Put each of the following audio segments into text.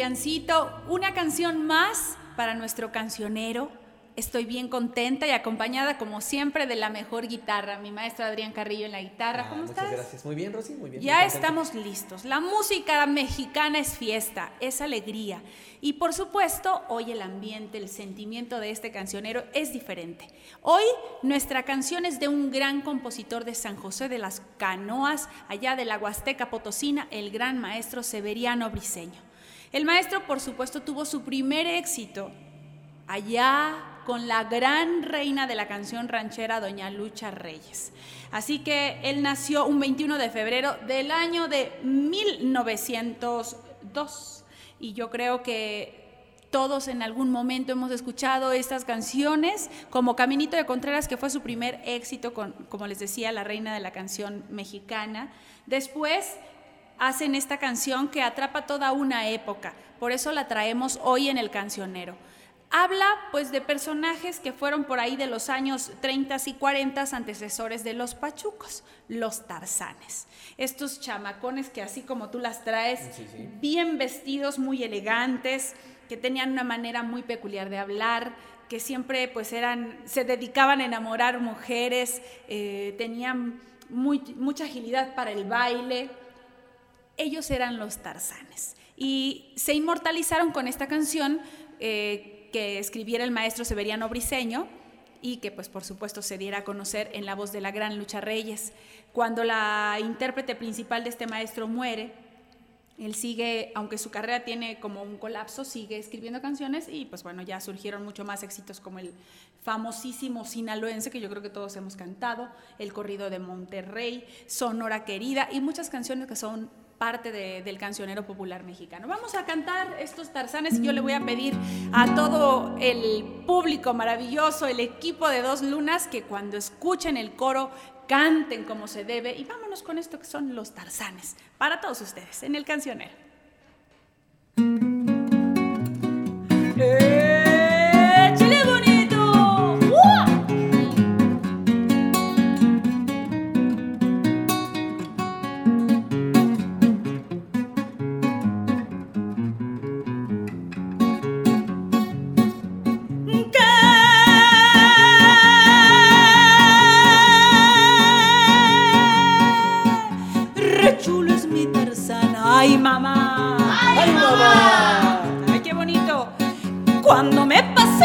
Adriancito, una canción más para nuestro cancionero. Estoy bien contenta y acompañada, como siempre, de la mejor guitarra. Mi maestro Adrián Carrillo en la guitarra. Ah, ¿Cómo muchas estás? gracias. Muy bien, Rosy, muy bien. Ya muy estamos listos. La música mexicana es fiesta, es alegría. Y por supuesto, hoy el ambiente, el sentimiento de este cancionero es diferente. Hoy nuestra canción es de un gran compositor de San José de las Canoas, allá de la Huasteca Potosina, el gran maestro Severiano Briceño. El maestro, por supuesto, tuvo su primer éxito allá con la gran reina de la canción ranchera, doña Lucha Reyes. Así que él nació un 21 de febrero del año de 1902 y yo creo que todos en algún momento hemos escuchado estas canciones, como Caminito de Contreras, que fue su primer éxito, con, como les decía, la reina de la canción mexicana. Después hacen esta canción que atrapa toda una época, por eso la traemos hoy en el cancionero. Habla pues de personajes que fueron por ahí de los años 30 y 40 antecesores de los pachucos, los tarzanes. Estos chamacones que así como tú las traes, Sí, sí. bien vestidos, muy elegantes, que tenían una manera muy peculiar de hablar, que siempre pues eran, se dedicaban a enamorar mujeres, eh, tenían muy- mucha agilidad para el baile. Ellos eran los tarzanes y se inmortalizaron con esta canción eh, que escribiera el maestro Severiano Briceño y que pues por supuesto se diera a conocer en la voz de la gran Lucha Reyes. Cuando la intérprete principal de este maestro muere, él sigue, aunque su carrera tiene como un colapso, sigue escribiendo canciones y pues bueno, ya surgieron mucho más éxitos como el famosísimo sinaloense que yo creo que todos hemos cantado, el corrido de Monterrey, Sonora Querida y muchas canciones que son parte de- del cancionero popular mexicano. Vamos a cantar estos tarzanes y yo le voy a pedir a todo el público maravilloso, el equipo de Dos Lunas, que cuando escuchen el coro canten como se debe y vámonos con esto que son los tarzanes para todos ustedes en el cancionero.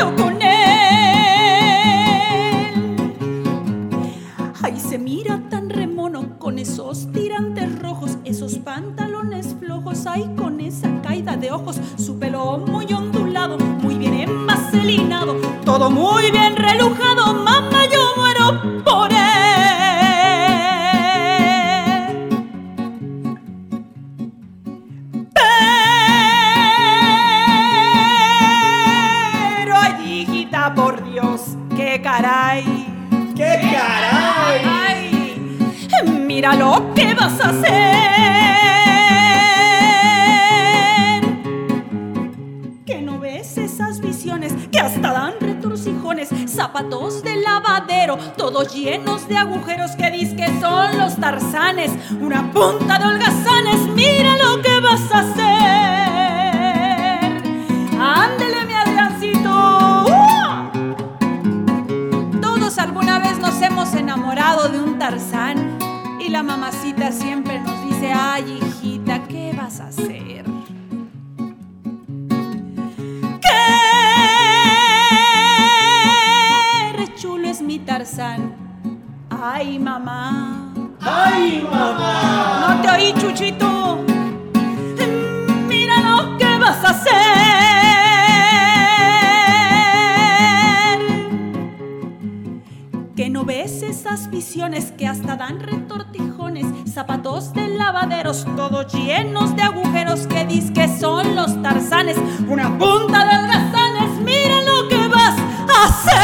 Con él, ay se mira tan remono con esos tirantes rojos, esos pantalones flojos, ay con esa caída de ojos, su pelo muy ondulado, muy bien envaselinado, todo muy bien relujado, caray. ¡Qué caray! Ay, mira lo que vas a hacer. Que no ves esas visiones que hasta dan retorcijones, zapatos de lavadero, todos llenos de agujeros que que son los tarzanes, una punta de holgazanes, y la mamacita siempre nos dice, ay hijita, ¿qué vas a hacer? Que hasta dan retortijones, zapatos de lavaderos, todos llenos de agujeros que dis que son los tarzanes, una punta de holgazanes, mira lo que vas a hacer.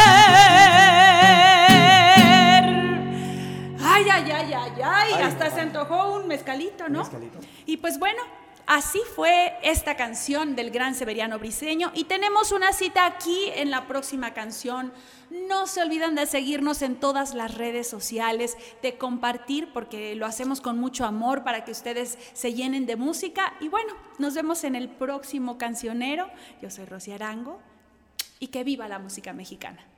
Ay, ay, ay, ay, ay, Ay, hasta se antojó un mezcalito, ¿no? mezcalito. Y pues bueno, Así fue esta canción del gran Severiano Briseño y tenemos una cita aquí en la próxima canción. No se olviden de seguirnos en todas las redes sociales, de compartir porque lo hacemos con mucho amor para que ustedes se llenen de música y bueno, nos vemos en el próximo cancionero. Yo soy Rosy Arango y que viva la música mexicana.